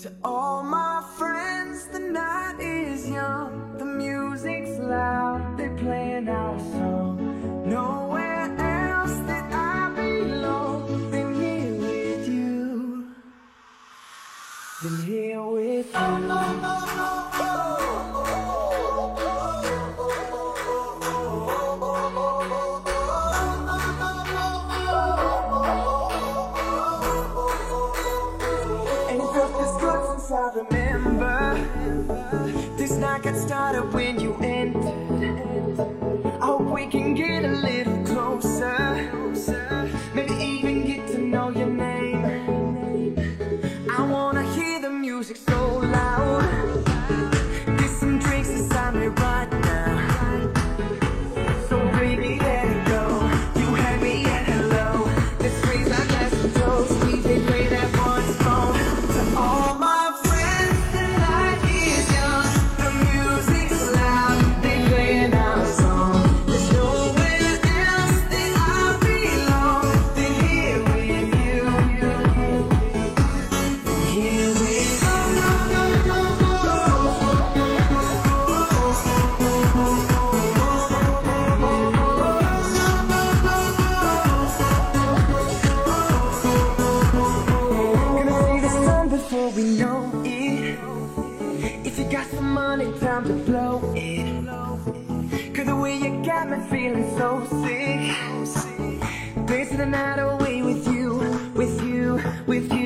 To all my friends, the night is young, the music's loud, they're playing our song. Nowhere else that I belong than here with you. Than here with you. I remember. This night got started when you entered. we know it. If you got some money, time to blow it. Cause the way you got me feeling so sick. Dancing the night away with you, with you, with you.